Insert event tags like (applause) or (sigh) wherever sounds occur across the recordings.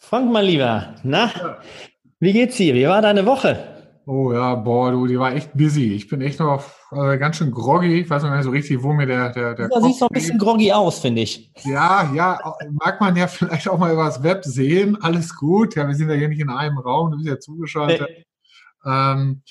Frank, mein Lieber, na, wie geht's dir? Wie war deine Woche? Oh ja, boah, du, die war echt busy. Ich bin echt noch äh, ganz schön groggy. Ich weiß noch nicht so richtig, wo mir der der der. Du siehst noch ein bisschen groggy aus, finde ich. Ja, ja, mag man ja (laughs) vielleicht auch mal über das Web sehen. Alles gut. Ja, wir sind ja hier nicht in einem Raum. Du bist ja zugeschaltet. Nee. Ähm,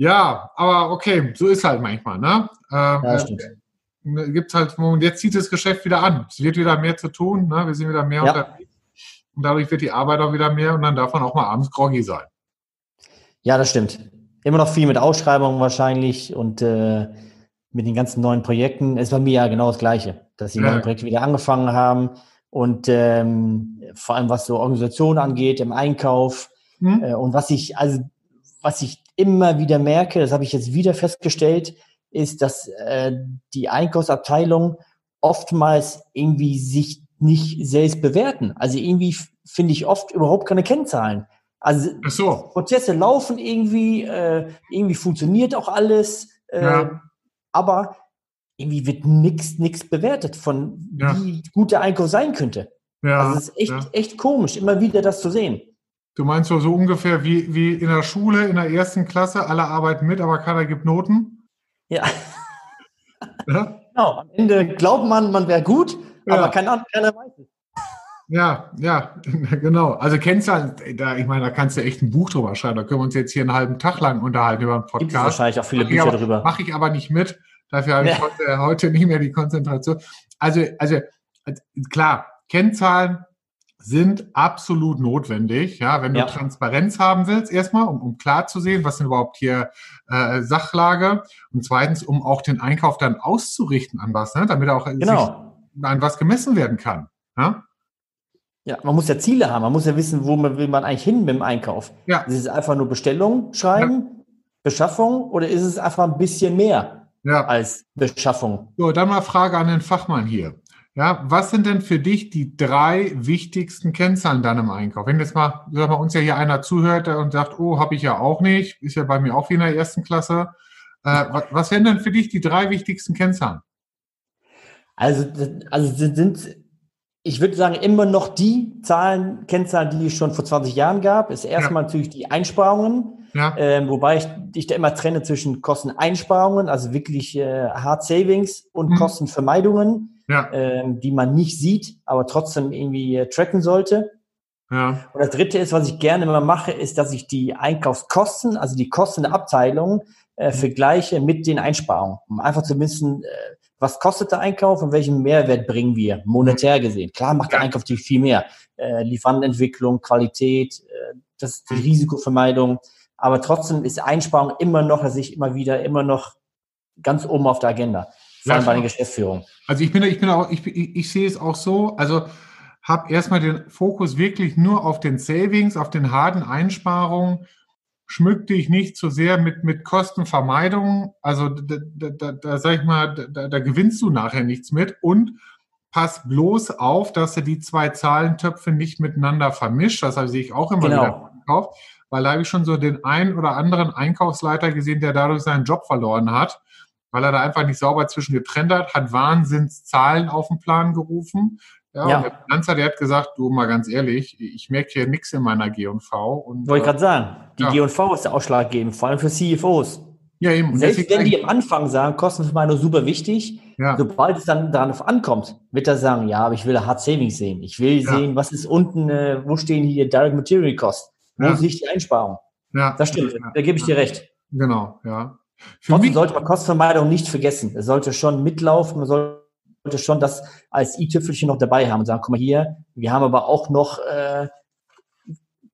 ja, aber okay, so ist halt manchmal, ne? Ähm, ja, stimmt. Äh, gibt's halt, jetzt zieht das Geschäft wieder an. Es wird wieder mehr zu tun, ne? Wir sind wieder mehr ja. unterwegs. Und dadurch wird die Arbeit auch wieder mehr und dann darf man auch mal abends groggy sein. Ja, das stimmt. Immer noch viel mit Ausschreibungen wahrscheinlich und äh, mit den ganzen neuen Projekten. Es ist bei mir ja genau das Gleiche, dass die ja. neuen Projekte wieder angefangen haben und ähm, vor allem was so Organisation angeht, im Einkauf hm. äh, und was ich also was ich immer wieder merke, das habe ich jetzt wieder festgestellt, ist, dass äh, die Einkaufsabteilung oftmals irgendwie sich nicht selbst bewerten. Also irgendwie finde ich oft überhaupt keine Kennzahlen. Also so. Prozesse laufen irgendwie, äh, irgendwie funktioniert auch alles, äh, ja. aber irgendwie wird nichts nix bewertet von ja. wie gut der Einkauf sein könnte. Ja. Also es ist echt, ja. echt komisch, immer wieder das zu sehen. Du meinst so, so ungefähr wie, wie in der Schule, in der ersten Klasse, alle arbeiten mit, aber keiner gibt Noten? Ja. ja? Genau, am Ende glaubt man, man wäre gut, aber keiner, keiner weiß es. Ja, ja, (laughs) genau. Also Kennzahlen, da, ich meine, da kannst du echt ein Buch drüber schreiben. Da können wir uns jetzt hier einen halben Tag lang unterhalten über einen Podcast. Gibt wahrscheinlich auch viele Bücher aber, drüber. Mache ich aber nicht mit. Dafür habe ich ja. heute, heute nicht mehr die Konzentration. Also, also klar, Kennzahlen sind absolut notwendig, ja, wenn du ja. Transparenz haben willst, erstmal, um, um klar zu sehen, was sind überhaupt hier äh, Sachlage und zweitens, um auch den Einkauf dann auszurichten an was, ne, damit er auch genau. an was gemessen werden kann. Ja? Ja, man muss ja Ziele haben. Man muss ja wissen, wo man will man eigentlich hin mit dem Einkauf. Ja. Ist es einfach nur Bestellung schreiben, ja. Beschaffung oder ist es einfach ein bisschen mehr ja. als Beschaffung? So, dann mal Frage an den Fachmann hier. Ja, was sind denn für dich die drei wichtigsten Kennzahlen dann im Einkauf? Wenn jetzt mal, sag mal, uns ja hier einer zuhört und sagt, oh, habe ich ja auch nicht, ist ja bei mir auch wie in der ersten Klasse. Äh, was, was wären denn für dich die drei wichtigsten Kennzahlen? Also, also sind ich würde sagen, immer noch die Zahlen, Kennzahlen, die es schon vor 20 Jahren gab, ist erstmal ja. natürlich die Einsparungen. Ja. Ähm, wobei ich, ich da immer trenne zwischen Kosteneinsparungen, also wirklich äh, Hard Savings und mhm. Kostenvermeidungen, ja. ähm, die man nicht sieht, aber trotzdem irgendwie äh, tracken sollte. Ja. Und das dritte ist, was ich gerne immer mache, ist, dass ich die Einkaufskosten, also die Kosten der Abteilung, äh, mhm. vergleiche mit den Einsparungen, um einfach zu wissen, äh, was kostet der Einkauf und welchen Mehrwert bringen wir monetär gesehen? Klar macht der Einkauf natürlich viel mehr. Äh, Lieferantenentwicklung, Qualität, äh, das ist die mhm. Risikovermeidung. Aber trotzdem ist Einsparung immer noch, dass ich immer wieder, immer noch ganz oben auf der Agenda. Vor allem bei der Geschäftsführung. Also ich bin, ich bin auch, ich, ich, ich sehe es auch so, also habe erstmal den Fokus wirklich nur auf den Savings, auf den harten Einsparungen schmück dich nicht zu sehr mit, mit Kostenvermeidung. Also da, da, da, da sag ich mal, da, da gewinnst du nachher nichts mit und pass bloß auf, dass du die zwei Zahlentöpfe nicht miteinander vermischt. Das sehe ich auch immer genau. wieder gekauft, weil da habe ich schon so den einen oder anderen Einkaufsleiter gesehen, der dadurch seinen Job verloren hat, weil er da einfach nicht sauber zwischen getrennt hat, hat Wahnsinnszahlen auf den Plan gerufen, ja, ja. Und der Finanzer, der hat gesagt, du mal ganz ehrlich, ich merke hier nichts in meiner G&V. Und, Wollte ich gerade sagen, die ja. G&V ist der ausschlaggebend, vor allem für CFOs. Ja, eben. Selbst wenn die am Anfang sagen, Kostenvermeidung super wichtig, ja. sobald es dann darauf ankommt, wird er sagen, ja, aber ich will Hard Savings sehen. Ich will ja. sehen, was ist unten, äh, wo stehen hier Direct Material Cost? Wo ja. ich die Einsparung? Ja. Das stimmt, da gebe ich dir recht. Genau, ja. Für Trotzdem sollte man Kostenvermeidung nicht vergessen. Es sollte schon mitlaufen, man sollte schon das als i-Tüpfelchen noch dabei haben und sagen, guck mal hier, wir haben aber auch noch äh,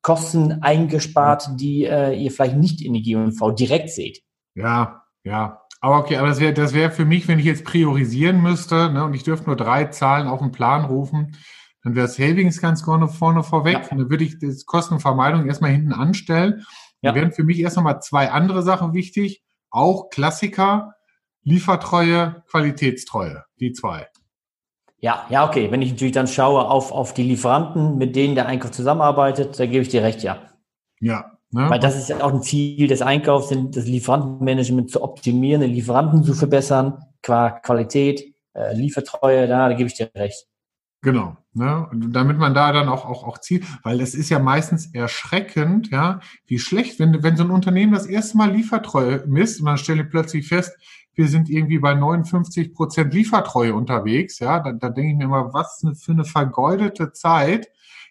Kosten eingespart, die äh, ihr vielleicht nicht in die G&V direkt seht. Ja, ja. Aber okay, aber das wäre das wäre für mich, wenn ich jetzt priorisieren müsste, ne, und ich dürfte nur drei Zahlen auf den Plan rufen, dann wäre Savings ganz vorne, vorne vorweg. Ja. Und dann würde ich das Kostenvermeidung erstmal hinten anstellen. Ja. Dann wären für mich erst nochmal zwei andere Sachen wichtig. Auch Klassiker, Liefertreue, Qualitätstreue, die zwei. Ja, ja, okay. Wenn ich natürlich dann schaue auf, auf die Lieferanten, mit denen der Einkauf zusammenarbeitet, da gebe ich dir recht, ja. Ja, Ne? Weil das ist ja auch ein Ziel des Einkaufs, das Lieferantenmanagement zu optimieren, den Lieferanten zu verbessern, qua Qualität, äh, Liefertreue, da, da gebe ich dir recht. Genau. Ne? Und damit man da dann auch, auch, auch zieht, weil es ist ja meistens erschreckend, ja, wie schlecht, wenn, wenn so ein Unternehmen das erste Mal Liefertreue misst und dann stelle ich plötzlich fest, wir sind irgendwie bei 59 Prozent Liefertreue unterwegs, ja, da, da denke ich mir immer, was für eine vergeudete Zeit,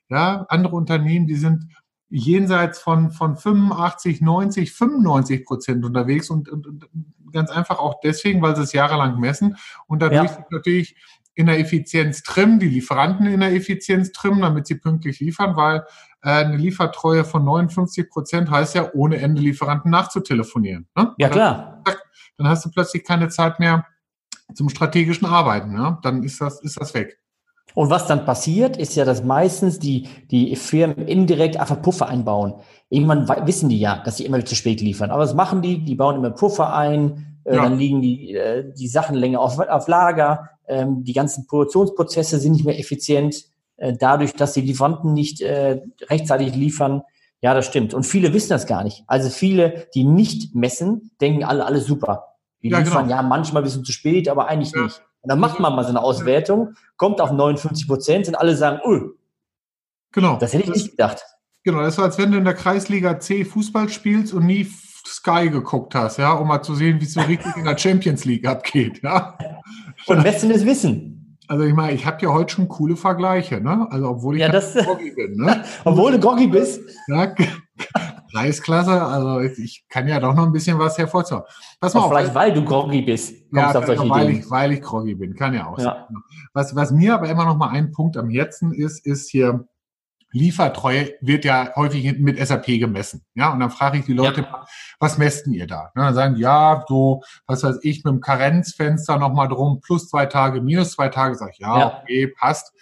ja, andere Unternehmen, die sind jenseits von, von 85, 90, 95 Prozent unterwegs und, und, und ganz einfach auch deswegen, weil sie es jahrelang messen und dadurch ja. natürlich in der Effizienz trimmen, die Lieferanten in der Effizienz trimmen, damit sie pünktlich liefern, weil äh, eine Liefertreue von 59 Prozent heißt ja, ohne Ende Lieferanten nachzutelefonieren. Ne? Ja, klar. Dann, dann hast du plötzlich keine Zeit mehr zum strategischen Arbeiten. Ne? Dann ist das, ist das weg. Und was dann passiert, ist ja, dass meistens die, die Firmen indirekt einfach Puffer einbauen. Irgendwann wissen die ja, dass sie immer zu spät liefern. Aber was machen die? Die bauen immer Puffer ein, ja. dann liegen die, äh, die Sachen länger auf, auf Lager, ähm, die ganzen Produktionsprozesse sind nicht mehr effizient, äh, dadurch, dass die Lieferanten nicht äh, rechtzeitig liefern. Ja, das stimmt. Und viele wissen das gar nicht. Also viele, die nicht messen, denken alle, alles super. Die ja, liefern genau. ja manchmal ein bisschen zu spät, aber eigentlich ja. nicht. Und dann macht man mal so eine Auswertung, kommt auf 59 Prozent und alle sagen, oh, genau. das hätte ich nicht gedacht. Genau, das ist so, als wenn du in der Kreisliga C Fußball spielst und nie Sky geguckt hast, ja, um mal zu sehen, wie es so richtig in der Champions League abgeht, ja. Und Westen ist Wissen. Also ich meine, ich habe ja heute schon coole Vergleiche, ne? Also obwohl ich ja, das, groggy bin, ne? (laughs) obwohl du groggy bist. Ja, (laughs) Preisklasse, also ich kann ja doch noch ein bisschen was hervorzaubern. Pass mal auf. Vielleicht, weil du groggy bist, kommst ja, auf solche weil Ideen. Ich, weil ich groggy bin, kann ja auch ja. sein. Was, was mir aber immer noch mal ein Punkt am Herzen ist, ist hier, Liefertreue wird ja häufig mit SAP gemessen. Ja, und dann frage ich die Leute, ja. was messen ihr da? Und dann sagen die, ja, so, was weiß ich, mit dem Karenzfenster nochmal drum, plus zwei Tage, minus zwei Tage, sag ich, ja, ja. okay, passt.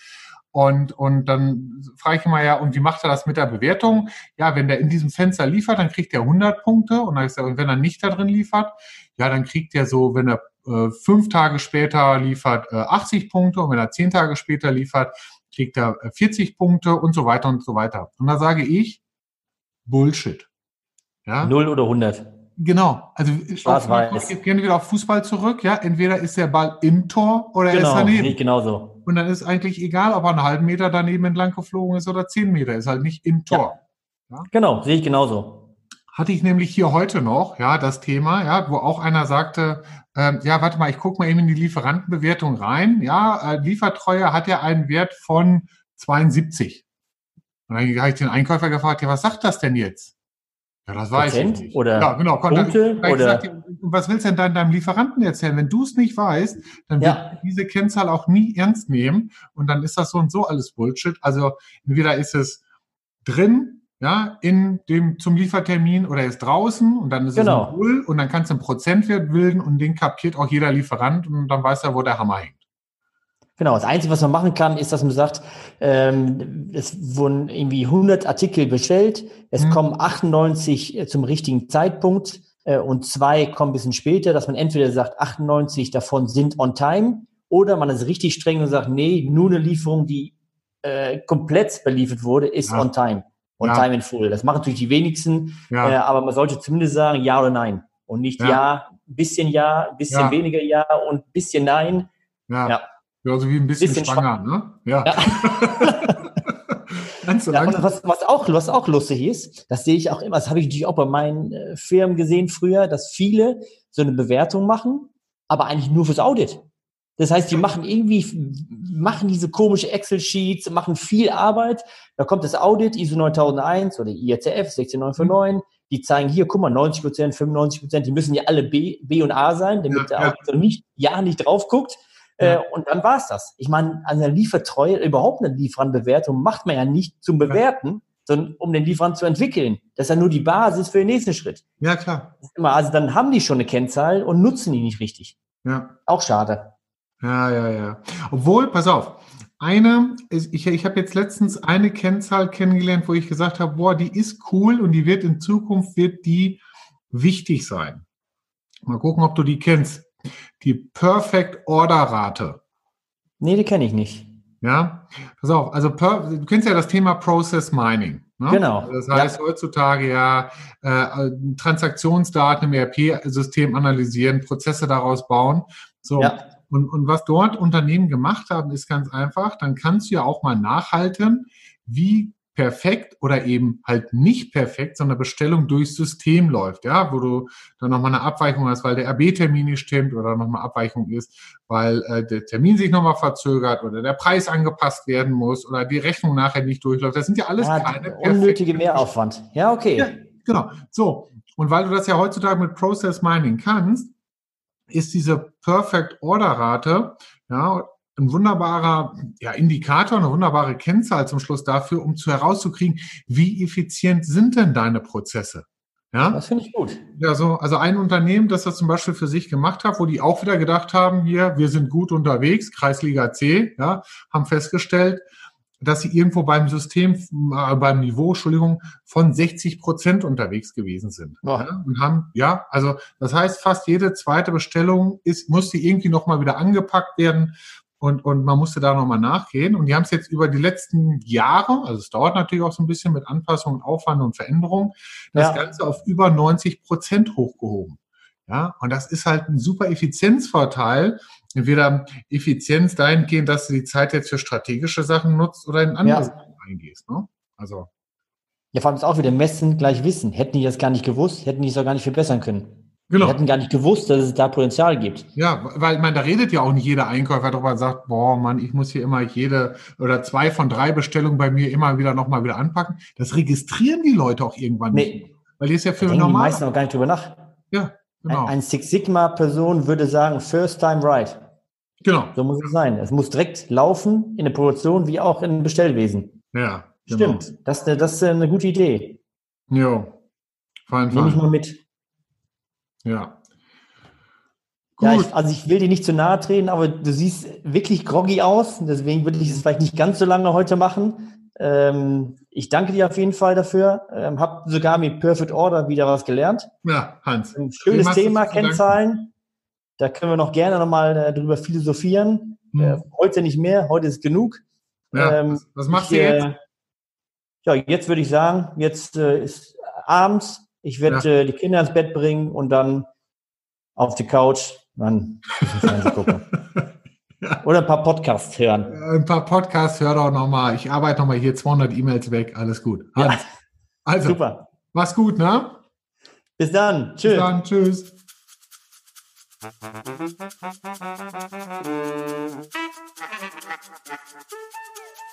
Und, und dann frage ich immer ja, und wie macht er das mit der Bewertung? Ja, wenn der in diesem Fenster liefert, dann kriegt er 100 Punkte. Und, dann ist er, und wenn er nicht da drin liefert, ja, dann kriegt er so, wenn er äh, fünf Tage später liefert, äh, 80 Punkte. Und wenn er zehn Tage später liefert, kriegt er 40 äh, Punkte und so weiter und so weiter. Und da sage ich, Bullshit. Ja? Null oder 100. Genau, also ich gehe gerne wieder auf Fußball zurück. Ja, entweder ist der Ball im Tor oder genau, er ist daneben. Nicht genauso. Und dann ist eigentlich egal, ob er einen halben Meter daneben entlang geflogen ist oder zehn Meter, ist halt nicht im Tor. Ja. Ja? Genau, sehe ich genauso. Hatte ich nämlich hier heute noch, ja, das Thema, ja, wo auch einer sagte, ähm, ja, warte mal, ich gucke mal eben in die Lieferantenbewertung rein. Ja, äh, Liefertreue hat ja einen Wert von 72. Und dann habe ich den Einkäufer gefragt, ja, was sagt das denn jetzt? Ja, das weiß Prozent ich nicht. Oder ja, genau. Punkte, oder gesagt, was willst du denn deinem, deinem Lieferanten erzählen? Wenn du es nicht weißt, dann ja. wird diese Kennzahl auch nie ernst nehmen und dann ist das so und so alles Bullshit. Also entweder ist es drin, ja, in dem zum Liefertermin oder ist draußen und dann ist genau. es ein Null und dann kannst du einen Prozentwert bilden und den kapiert auch jeder Lieferant und dann weiß er, wo der Hammer hängt. Genau, das Einzige, was man machen kann, ist, dass man sagt, ähm, es wurden irgendwie 100 Artikel bestellt, es mhm. kommen 98 äh, zum richtigen Zeitpunkt äh, und zwei kommen ein bisschen später, dass man entweder sagt, 98 davon sind on time oder man ist richtig streng und sagt, nee, nur eine Lieferung, die äh, komplett beliefert wurde, ist ja. on time. On ja. time in full. Das machen natürlich die wenigsten, ja. äh, aber man sollte zumindest sagen, ja oder nein. Und nicht ja, ja bisschen ja, bisschen weniger ja und bisschen nein. ja. Ja, so wie ein bisschen, bisschen schwanger, ne? Ja. ja. (laughs) ja und was, was, auch, was auch lustig ist, das sehe ich auch immer, das habe ich natürlich auch bei meinen äh, Firmen gesehen früher, dass viele so eine Bewertung machen, aber eigentlich nur fürs Audit. Das heißt, die machen irgendwie, machen diese komische Excel-Sheets, machen viel Arbeit. Da kommt das Audit, ISO 9001 oder IATF 16949. Die zeigen hier, guck mal, 90 Prozent, 95 Prozent, die müssen ja alle B, B und A sein, damit ja, der Auditor nicht, ja nicht drauf guckt. Äh, und dann war's das. Ich meine, eine Liefertreue, überhaupt eine Lieferantenbewertung macht man ja nicht zum Bewerten, sondern um den Lieferant zu entwickeln. Das ist ja nur die Basis für den nächsten Schritt. Ja, klar. Immer, also dann haben die schon eine Kennzahl und nutzen die nicht richtig. Ja. Auch schade. Ja, ja, ja. Obwohl, pass auf, eine, ich, ich habe jetzt letztens eine Kennzahl kennengelernt, wo ich gesagt habe, boah, die ist cool und die wird in Zukunft, wird die wichtig sein. Mal gucken, ob du die kennst die Perfect Order Rate. Nee, die kenne ich nicht. Ja, pass auf, also per, du kennst ja das Thema Process Mining. Ne? Genau. Das heißt ja. heutzutage ja äh, Transaktionsdaten im ERP-System analysieren, Prozesse daraus bauen. So. Ja. Und, und was dort Unternehmen gemacht haben, ist ganz einfach, dann kannst du ja auch mal nachhalten, wie perfekt oder eben halt nicht perfekt, sondern Bestellung durchs System läuft, ja, wo du dann nochmal eine Abweichung hast, weil der RB-Termin nicht stimmt oder nochmal Abweichung ist, weil äh, der Termin sich nochmal verzögert oder der Preis angepasst werden muss oder die Rechnung nachher nicht durchläuft. Das sind ja alles ja, keine unnötige Mehraufwand. Ja, okay. Ja, genau. So. Und weil du das ja heutzutage mit Process Mining kannst, ist diese Perfect Order Rate, ja, ein wunderbarer ja, Indikator, eine wunderbare Kennzahl zum Schluss dafür, um zu herauszukriegen, wie effizient sind denn deine Prozesse? Ja, das finde ich gut. Ja, so, also ein Unternehmen, das das zum Beispiel für sich gemacht hat, wo die auch wieder gedacht haben, hier, wir sind gut unterwegs, Kreisliga C, ja, haben festgestellt, dass sie irgendwo beim System, äh, beim Niveau, Entschuldigung, von 60 Prozent unterwegs gewesen sind. Oh. Ja, und haben, ja, also das heißt, fast jede zweite Bestellung ist, musste irgendwie nochmal wieder angepackt werden und, und man musste da nochmal nachgehen. Und die haben es jetzt über die letzten Jahre, also es dauert natürlich auch so ein bisschen mit Anpassungen, Aufwand und Veränderung, das ja. Ganze auf über 90 Prozent hochgehoben. Ja, und das ist halt ein super Effizienzvorteil. Entweder Effizienz dahingehend, dass du die Zeit jetzt für strategische Sachen nutzt oder in andere ja. Sachen eingehst. Ne? Also. Ja, vor allem ist auch wieder Messen gleich Wissen. Hätten die das gar nicht gewusst, hätten die es auch gar nicht verbessern können. Genau. Die hätten gar nicht gewusst, dass es da Potenzial gibt. Ja, weil man da redet ja auch nicht jeder Einkäufer darüber und sagt, boah, Mann, ich muss hier immer jede oder zwei von drei Bestellungen bei mir immer wieder nochmal wieder anpacken. Das registrieren die Leute auch irgendwann nee. nicht. Weil die ist ja für normal. Die meisten auch gar nicht drüber nach. Ja, genau. Ein, ein Six Sigma Person würde sagen, first time right. Genau. So muss es sein. Es muss direkt laufen in der Produktion wie auch im Bestellwesen. Ja. Genau. Stimmt. Das, das ist eine gute Idee. Jo. Fein, fein. Nehme ich mal mit. Ja. Gut. Ja, ich, also ich will dir nicht zu nahe treten, aber du siehst wirklich groggy aus. Deswegen würde ich es vielleicht nicht ganz so lange heute machen. Ähm, ich danke dir auf jeden Fall dafür. Ähm, hab sogar mit Perfect Order wieder was gelernt. Ja, Hans. Ein schönes Thema, Kennzahlen. Da können wir noch gerne nochmal äh, drüber philosophieren. Hm. Äh, heute nicht mehr, heute ist genug. Ja, ähm, was, was machst ich, du jetzt? Äh, ja, jetzt würde ich sagen, jetzt äh, ist abends ich werde ja. äh, die Kinder ins Bett bringen und dann auf die Couch dann gucken. (laughs) Oder ein paar Podcasts hören. Ein paar Podcasts hör doch nochmal. Ich arbeite nochmal hier 200 E-Mails weg. Alles gut. Ja. Also, Super. Mach's gut, ne? Bis dann. Tschüss. Bis dann. Tschüss. Thank (laughs) you.